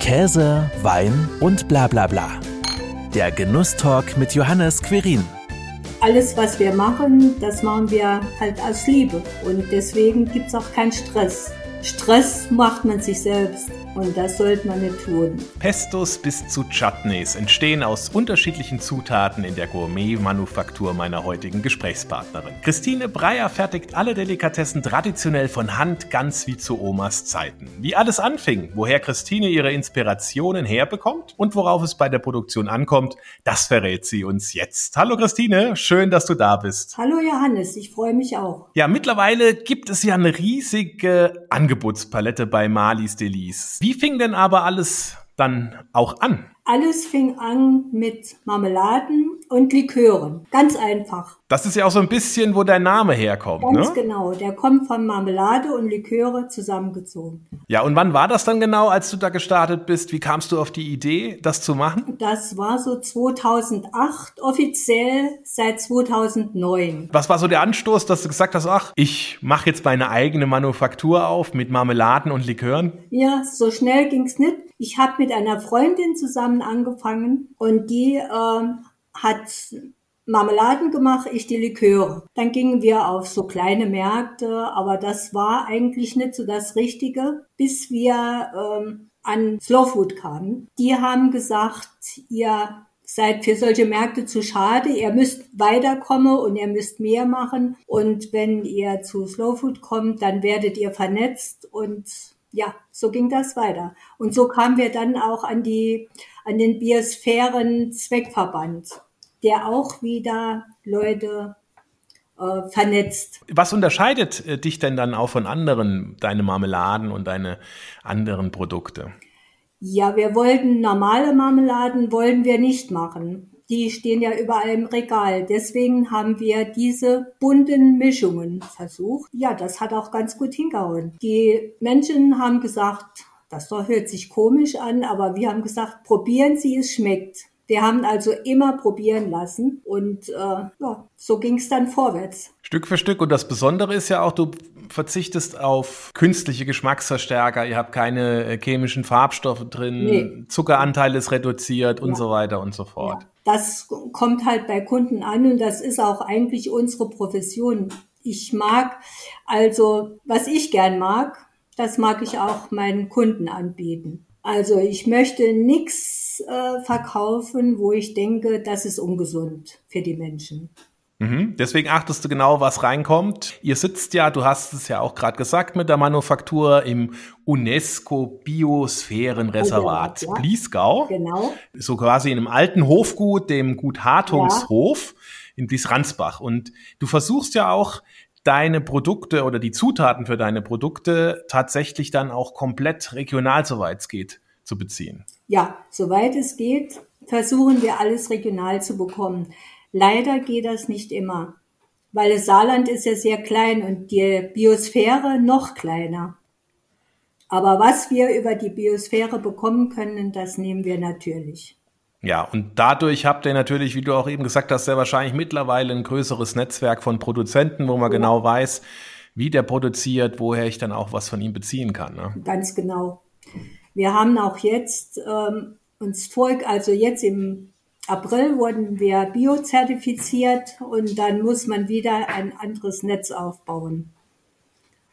Käse, Wein und bla bla bla. Der Genusstalk mit Johannes Querin. Alles, was wir machen, das machen wir halt aus Liebe. Und deswegen gibt es auch keinen Stress. Stress macht man sich selbst. Und das sollte man nicht tun. Pestos bis zu Chutneys entstehen aus unterschiedlichen Zutaten in der Gourmet-Manufaktur meiner heutigen Gesprächspartnerin. Christine Breyer fertigt alle Delikatessen traditionell von Hand, ganz wie zu Omas Zeiten. Wie alles anfing, woher Christine ihre Inspirationen herbekommt und worauf es bei der Produktion ankommt, das verrät sie uns jetzt. Hallo Christine, schön, dass du da bist. Hallo Johannes, ich freue mich auch. Ja, mittlerweile gibt es ja eine riesige Angebotspalette bei Malis Delice. Wie fing denn aber alles dann auch an? Alles fing an mit Marmeladen und Likören. Ganz einfach. Das ist ja auch so ein bisschen, wo dein Name herkommt, Ganz ne? genau. Der kommt von Marmelade und Liköre zusammengezogen. Ja, und wann war das dann genau, als du da gestartet bist? Wie kamst du auf die Idee, das zu machen? Das war so 2008, offiziell seit 2009. Was war so der Anstoß, dass du gesagt hast, ach, ich mache jetzt meine eigene Manufaktur auf mit Marmeladen und Likören? Ja, so schnell ging's nicht. Ich habe mit einer Freundin zusammen angefangen und die ähm, hat Marmeladen gemacht, ich die Liköre. Dann gingen wir auf so kleine Märkte, aber das war eigentlich nicht so das Richtige, bis wir ähm, an Slow Food kamen. Die haben gesagt, ihr seid für solche Märkte zu schade, ihr müsst weiterkommen und ihr müsst mehr machen. Und wenn ihr zu Slow Food kommt, dann werdet ihr vernetzt und ja, so ging das weiter. Und so kamen wir dann auch an die, an den Biosphären Zweckverband, der auch wieder Leute äh, vernetzt. Was unterscheidet äh, dich denn dann auch von anderen, deine Marmeladen und deine anderen Produkte? Ja, wir wollten normale Marmeladen wollen wir nicht machen. Die stehen ja überall im Regal. Deswegen haben wir diese bunten Mischungen versucht. Ja, das hat auch ganz gut hingehauen. Die Menschen haben gesagt, das hört sich komisch an, aber wir haben gesagt, probieren Sie, es schmeckt. Wir haben also immer probieren lassen und äh, ja, so ging es dann vorwärts. Stück für Stück. Und das Besondere ist ja auch, du verzichtest auf künstliche Geschmacksverstärker, ihr habt keine äh, chemischen Farbstoffe drin, nee. Zuckeranteil ist reduziert ja. und so weiter und so fort. Ja. Das kommt halt bei Kunden an und das ist auch eigentlich unsere Profession. Ich mag also, was ich gern mag, das mag ich auch meinen Kunden anbieten. Also ich möchte nichts äh, verkaufen, wo ich denke, das ist ungesund für die Menschen. Mhm. Deswegen achtest du genau, was reinkommt. Ihr sitzt ja, du hast es ja auch gerade gesagt, mit der Manufaktur im UNESCO Biosphärenreservat ja. Bliesgau. Genau. So quasi in einem alten Hofgut, dem Gut Hartungshof ja. in Bliesransbach. Und du versuchst ja auch deine Produkte oder die Zutaten für deine Produkte tatsächlich dann auch komplett regional, soweit es geht, zu beziehen. Ja, soweit es geht, versuchen wir alles regional zu bekommen. Leider geht das nicht immer, weil das Saarland ist ja sehr klein und die Biosphäre noch kleiner. Aber was wir über die Biosphäre bekommen können, das nehmen wir natürlich. Ja, und dadurch habt ihr natürlich, wie du auch eben gesagt hast, sehr wahrscheinlich mittlerweile ein größeres Netzwerk von Produzenten, wo man ja. genau weiß, wie der produziert, woher ich dann auch was von ihm beziehen kann. Ne? Ganz genau. Wir haben auch jetzt ähm, uns vor, also jetzt im April wurden wir biozertifiziert und dann muss man wieder ein anderes Netz aufbauen.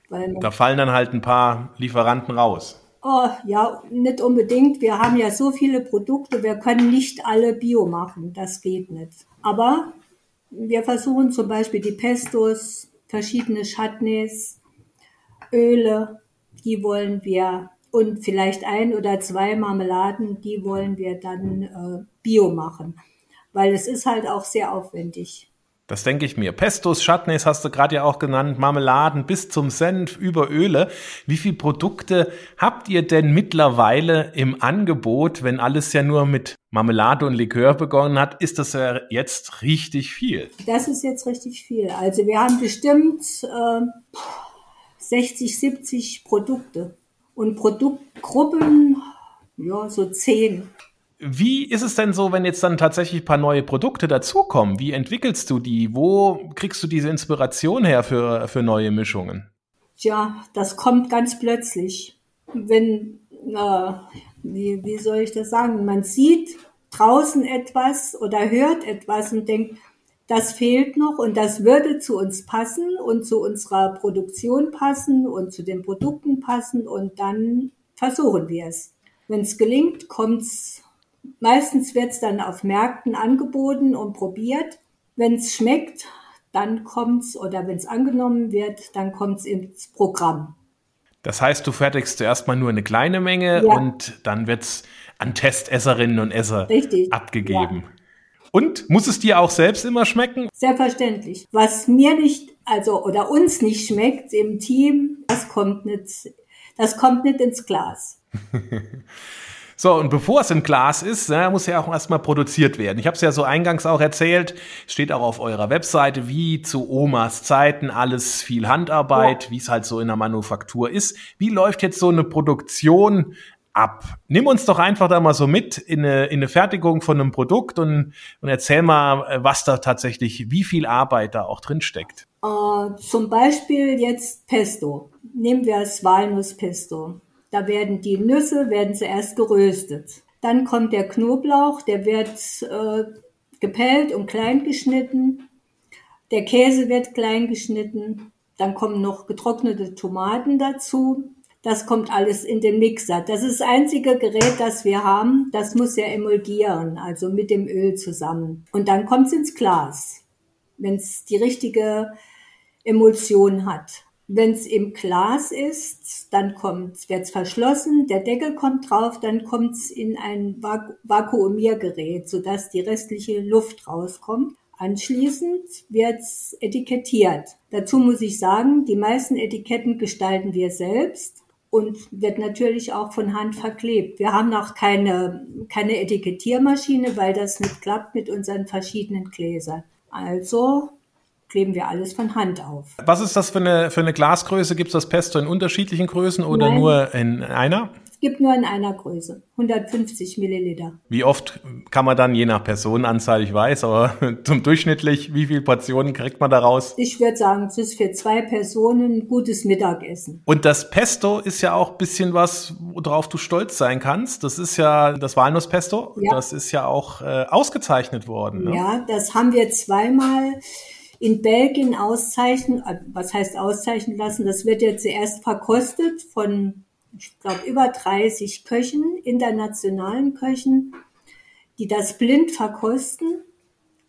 da fallen dann halt ein paar Lieferanten raus. Oh, ja, nicht unbedingt. Wir haben ja so viele Produkte, wir können nicht alle Bio machen. Das geht nicht. Aber wir versuchen zum Beispiel die Pestos, verschiedene Chutneys, Öle, die wollen wir und vielleicht ein oder zwei Marmeladen, die wollen wir dann äh, bio machen, weil es ist halt auch sehr aufwendig. Das denke ich mir. Pestos, Chutneys hast du gerade ja auch genannt, Marmeladen bis zum Senf über Öle. Wie viele Produkte habt ihr denn mittlerweile im Angebot, wenn alles ja nur mit Marmelade und Likör begonnen hat? Ist das ja jetzt richtig viel? Das ist jetzt richtig viel. Also wir haben bestimmt äh, 60, 70 Produkte und Produktgruppen, ja, so 10. Wie ist es denn so, wenn jetzt dann tatsächlich ein paar neue Produkte dazukommen? Wie entwickelst du die? Wo kriegst du diese Inspiration her für, für neue Mischungen? Tja, das kommt ganz plötzlich. Wenn äh, wie, wie soll ich das sagen? Man sieht draußen etwas oder hört etwas und denkt, das fehlt noch und das würde zu uns passen und zu unserer Produktion passen und zu den Produkten passen und dann versuchen wir es. Wenn es gelingt, kommt's meistens wird es dann auf Märkten angeboten und probiert. Wenn es schmeckt, dann kommt's oder wenn es angenommen wird, dann kommt's ins Programm. Das heißt, du fertigst zuerst mal nur eine kleine Menge ja. und dann wird's an Testesserinnen und Esser Richtig. abgegeben. Ja. Und muss es dir auch selbst immer schmecken? Selbstverständlich. Was mir nicht, also oder uns nicht schmeckt im Team, das kommt nicht, das kommt nicht ins Glas. So, und bevor es im Glas ist, ne, muss ja auch erstmal produziert werden. Ich habe es ja so eingangs auch erzählt, steht auch auf eurer Webseite, wie zu Omas Zeiten alles viel Handarbeit, ja. wie es halt so in der Manufaktur ist. Wie läuft jetzt so eine Produktion ab. Nimm uns doch einfach da mal so mit in eine, in eine Fertigung von einem Produkt und, und erzähl mal, was da tatsächlich, wie viel Arbeit da auch drin steckt. Uh, zum Beispiel jetzt Pesto. Nehmen wir das Walnusspesto. Da werden die Nüsse werden zuerst geröstet. Dann kommt der Knoblauch, der wird äh, gepellt und klein geschnitten. Der Käse wird klein geschnitten. Dann kommen noch getrocknete Tomaten dazu. Das kommt alles in den Mixer. Das ist das einzige Gerät, das wir haben. Das muss ja emulgieren, also mit dem Öl zusammen. Und dann kommt es ins Glas, wenn es die richtige Emulsion hat. Wenn es im Glas ist, dann wird es verschlossen, der Deckel kommt drauf, dann kommt es in ein Vakuumiergerät, sodass die restliche Luft rauskommt. Anschließend wird es etikettiert. Dazu muss ich sagen, die meisten Etiketten gestalten wir selbst und wird natürlich auch von Hand verklebt. Wir haben noch keine, keine Etikettiermaschine, weil das nicht klappt mit unseren verschiedenen Gläsern. Also kleben wir alles von Hand auf. Was ist das für eine, für eine Glasgröße? Gibt es das Pesto in unterschiedlichen Größen oder Nein. nur in einer? Gibt nur in einer Größe, 150 Milliliter. Wie oft kann man dann, je nach Personenanzahl, ich weiß, aber zum durchschnittlich, wie viele Portionen kriegt man daraus? Ich würde sagen, es ist für zwei Personen ein gutes Mittagessen. Und das Pesto ist ja auch ein bisschen was, worauf du stolz sein kannst. Das ist ja das Walnusspesto. Ja. Das ist ja auch äh, ausgezeichnet worden. Ne? Ja, das haben wir zweimal in Belgien auszeichnen, äh, was heißt auszeichnen lassen? Das wird ja zuerst verkostet von ich glaube, über 30 Köchen, internationalen Köchen, die das blind verkosten.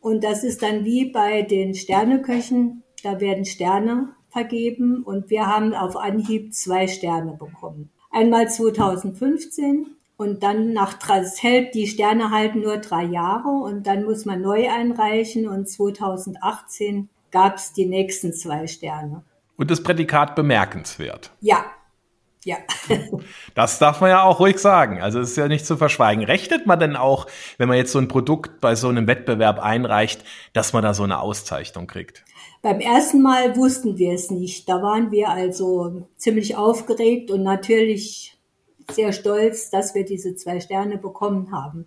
Und das ist dann wie bei den Sterneköchen, da werden Sterne vergeben und wir haben auf Anhieb zwei Sterne bekommen. Einmal 2015 und dann nach das hält die Sterne halten nur drei Jahre und dann muss man neu einreichen und 2018 gab es die nächsten zwei Sterne. Und das Prädikat bemerkenswert. Ja, ja. das darf man ja auch ruhig sagen. Also es ist ja nicht zu verschweigen. Rechnet man denn auch, wenn man jetzt so ein Produkt bei so einem Wettbewerb einreicht, dass man da so eine Auszeichnung kriegt? Beim ersten Mal wussten wir es nicht. Da waren wir also ziemlich aufgeregt und natürlich sehr stolz, dass wir diese zwei Sterne bekommen haben.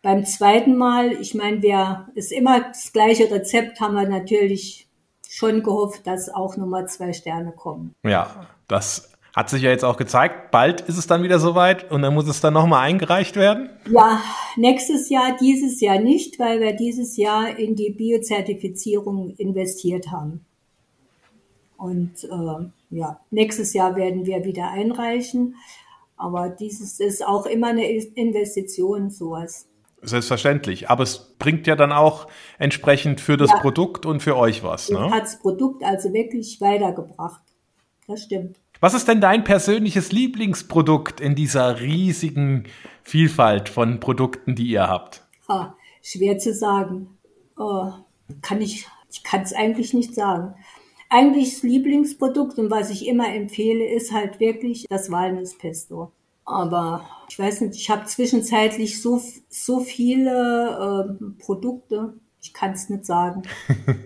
Beim zweiten Mal, ich meine, wir ist immer das gleiche Rezept, haben wir natürlich schon gehofft, dass auch Nummer zwei Sterne kommen. Ja, das hat sich ja jetzt auch gezeigt, bald ist es dann wieder soweit und dann muss es dann nochmal eingereicht werden? Ja, nächstes Jahr, dieses Jahr nicht, weil wir dieses Jahr in die Biozertifizierung investiert haben. Und äh, ja, nächstes Jahr werden wir wieder einreichen. Aber dieses ist auch immer eine Investition, sowas. Selbstverständlich. Aber es bringt ja dann auch entsprechend für das ja. Produkt und für euch was. Ne? Hat das Produkt also wirklich weitergebracht. Das stimmt. Was ist denn dein persönliches Lieblingsprodukt in dieser riesigen Vielfalt von Produkten, die ihr habt? Ha, schwer zu sagen. Oh, kann ich, ich kann es eigentlich nicht sagen. Eigentlich das Lieblingsprodukt und was ich immer empfehle, ist halt wirklich das Walnusspesto. Aber ich weiß nicht, ich habe zwischenzeitlich so, so viele äh, Produkte. Ich kann es nicht sagen.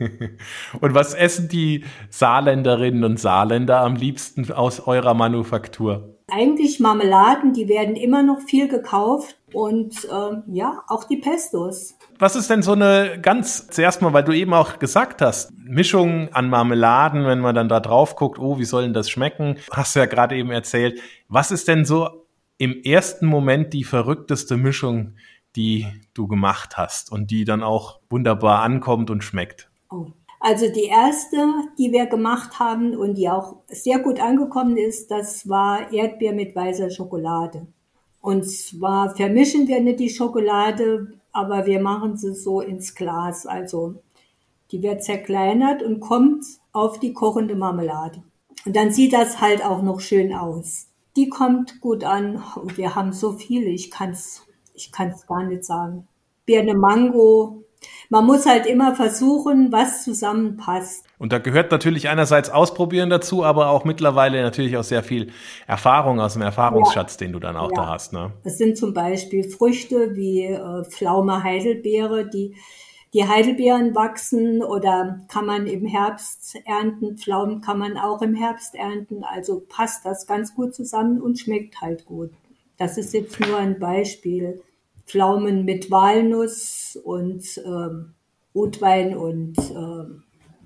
und was essen die Saarländerinnen und Saarländer am liebsten aus eurer Manufaktur? Eigentlich Marmeladen, die werden immer noch viel gekauft und äh, ja, auch die Pestos. Was ist denn so eine ganz, zuerst mal, weil du eben auch gesagt hast, Mischung an Marmeladen, wenn man dann da drauf guckt, oh, wie soll denn das schmecken? Hast du ja gerade eben erzählt. Was ist denn so im ersten Moment die verrückteste Mischung, die du gemacht hast und die dann auch wunderbar ankommt und schmeckt? Oh. Also die erste, die wir gemacht haben und die auch sehr gut angekommen ist, das war Erdbeer mit weißer Schokolade. Und zwar vermischen wir nicht die Schokolade, aber wir machen sie so ins Glas. Also die wird zerkleinert und kommt auf die kochende Marmelade. Und dann sieht das halt auch noch schön aus. Die kommt gut an und wir haben so viele, ich kann's, ich kann's gar nicht sagen. Birne Mango, man muss halt immer versuchen, was zusammenpasst. Und da gehört natürlich einerseits Ausprobieren dazu, aber auch mittlerweile natürlich auch sehr viel Erfahrung aus dem Erfahrungsschatz, ja. den du dann auch ja. da hast. Ne? Es sind zum Beispiel Früchte wie äh, Pflaume, Heidelbeere, die die Heidelbeeren wachsen oder kann man im Herbst ernten. Pflaumen kann man auch im Herbst ernten. Also passt das ganz gut zusammen und schmeckt halt gut. Das ist jetzt nur ein Beispiel. Pflaumen mit Walnuss und ähm, Rotwein und ähm,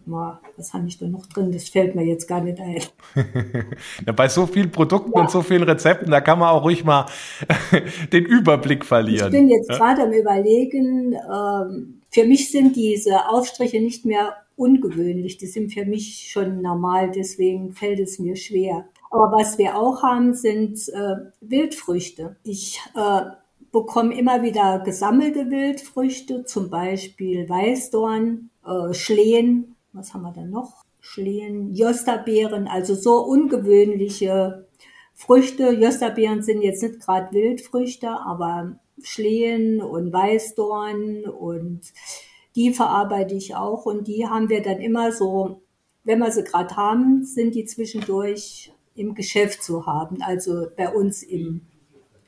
was habe ich da noch drin? Das fällt mir jetzt gar nicht ein. ja, bei so vielen Produkten ja. und so vielen Rezepten, da kann man auch ruhig mal den Überblick verlieren. Ich bin jetzt ja? gerade am Überlegen, ähm, für mich sind diese Aufstriche nicht mehr ungewöhnlich, die sind für mich schon normal, deswegen fällt es mir schwer. Aber was wir auch haben, sind äh, Wildfrüchte. Ich äh, bekomme immer wieder gesammelte Wildfrüchte, zum Beispiel Weißdorn, äh, Schlehen, was haben wir da noch? Schlehen, Josterbeeren, also so ungewöhnliche Früchte. Josterbeeren sind jetzt nicht gerade Wildfrüchte, aber Schlehen und Weißdorn und die verarbeite ich auch und die haben wir dann immer so, wenn wir sie gerade haben, sind die zwischendurch im Geschäft zu haben, also bei uns im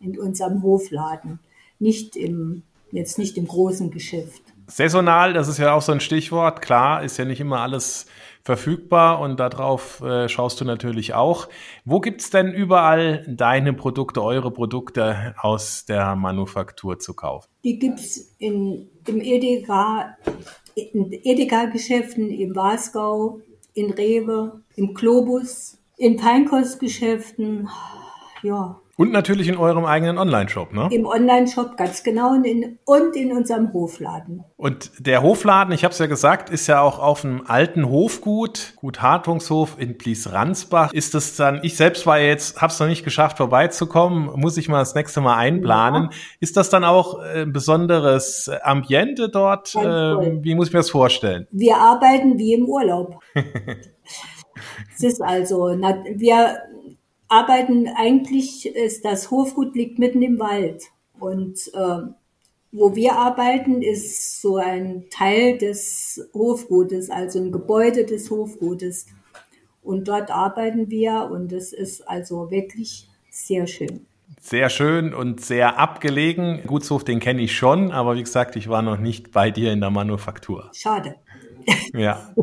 in unserem Hofladen, nicht im, jetzt nicht im großen Geschäft. Saisonal, das ist ja auch so ein Stichwort. Klar, ist ja nicht immer alles verfügbar und darauf äh, schaust du natürlich auch. Wo gibt's denn überall deine Produkte, eure Produkte aus der Manufaktur zu kaufen? Die gibt's in, im Edeka, in Edeka-Geschäften im Wasgau, in Rewe, im Globus, in Feinkostgeschäften, ja, und natürlich in eurem eigenen Online-Shop, ne? Im Online-Shop, ganz genau. Und in, und in unserem Hofladen. Und der Hofladen, ich habe es ja gesagt, ist ja auch auf dem alten Hofgut, Gut Hartungshof in Blies-Ransbach. Ist das dann, ich selbst war jetzt, habe es noch nicht geschafft, vorbeizukommen, muss ich mal das nächste Mal einplanen. Ja. Ist das dann auch äh, ein besonderes Ambiente dort? Äh, wie muss ich mir das vorstellen? Wir arbeiten wie im Urlaub. es ist also, na, wir arbeiten eigentlich ist das Hofgut liegt mitten im Wald und äh, wo wir arbeiten, ist so ein Teil des Hofgutes, also ein Gebäude des Hofgutes. Und dort arbeiten wir und es ist also wirklich sehr schön. Sehr schön und sehr abgelegen. Gutshof, den kenne ich schon, aber wie gesagt, ich war noch nicht bei dir in der Manufaktur. Schade. Ja.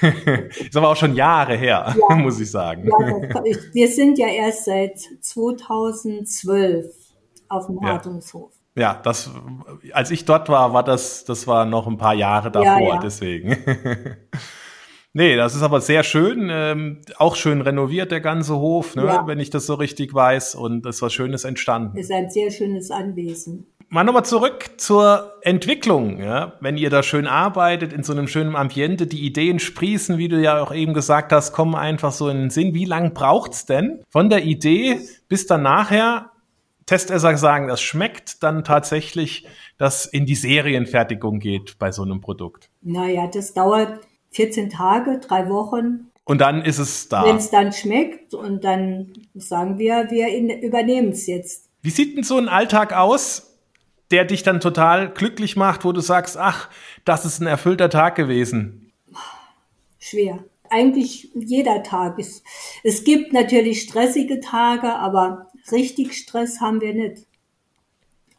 Ist aber auch schon Jahre her, ja. muss ich sagen. Ja, wir sind ja erst seit 2012 auf dem Hartungshof. Ja, das, als ich dort war, war das, das war noch ein paar Jahre davor, ja, deswegen. nee, das ist aber sehr schön, ähm, auch schön renoviert, der ganze Hof, ne, wenn ich das so richtig weiß, und es was Schönes entstanden. Ist ein sehr schönes Anwesen mal nochmal zurück zur Entwicklung. Ja? Wenn ihr da schön arbeitet, in so einem schönen Ambiente, die Ideen sprießen, wie du ja auch eben gesagt hast, kommen einfach so in den Sinn. Wie lang braucht's denn von der Idee bis dann nachher Testesser sagen, das schmeckt, dann tatsächlich, dass in die Serienfertigung geht bei so einem Produkt? Naja, das dauert 14 Tage, drei Wochen. Und dann ist es da. Wenn es dann schmeckt und dann sagen wir, wir übernehmen es jetzt. Wie sieht denn so ein Alltag aus? Der dich dann total glücklich macht, wo du sagst, ach, das ist ein erfüllter Tag gewesen? Schwer. Eigentlich jeder Tag ist. Es gibt natürlich stressige Tage, aber richtig Stress haben wir nicht.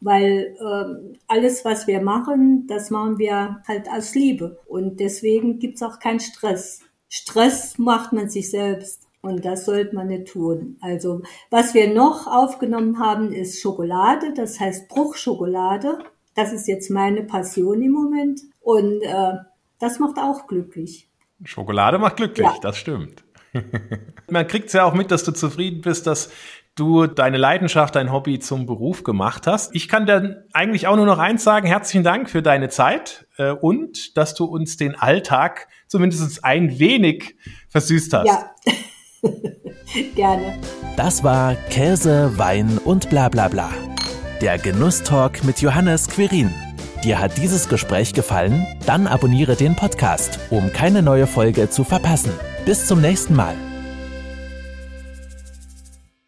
Weil äh, alles, was wir machen, das machen wir halt aus Liebe. Und deswegen gibt's auch keinen Stress. Stress macht man sich selbst. Und das sollte man nicht tun. Also was wir noch aufgenommen haben, ist Schokolade, das heißt Bruchschokolade. Das ist jetzt meine Passion im Moment. Und äh, das macht auch glücklich. Schokolade macht glücklich, ja. das stimmt. Man kriegt es ja auch mit, dass du zufrieden bist, dass du deine Leidenschaft, dein Hobby zum Beruf gemacht hast. Ich kann dann eigentlich auch nur noch eins sagen. Herzlichen Dank für deine Zeit äh, und dass du uns den Alltag zumindest ein wenig versüßt hast. Ja, gerne. Das war Käse, Wein und bla bla bla. Der Genusstalk mit Johannes Quirin. Dir hat dieses Gespräch gefallen? Dann abonniere den Podcast, um keine neue Folge zu verpassen. Bis zum nächsten Mal.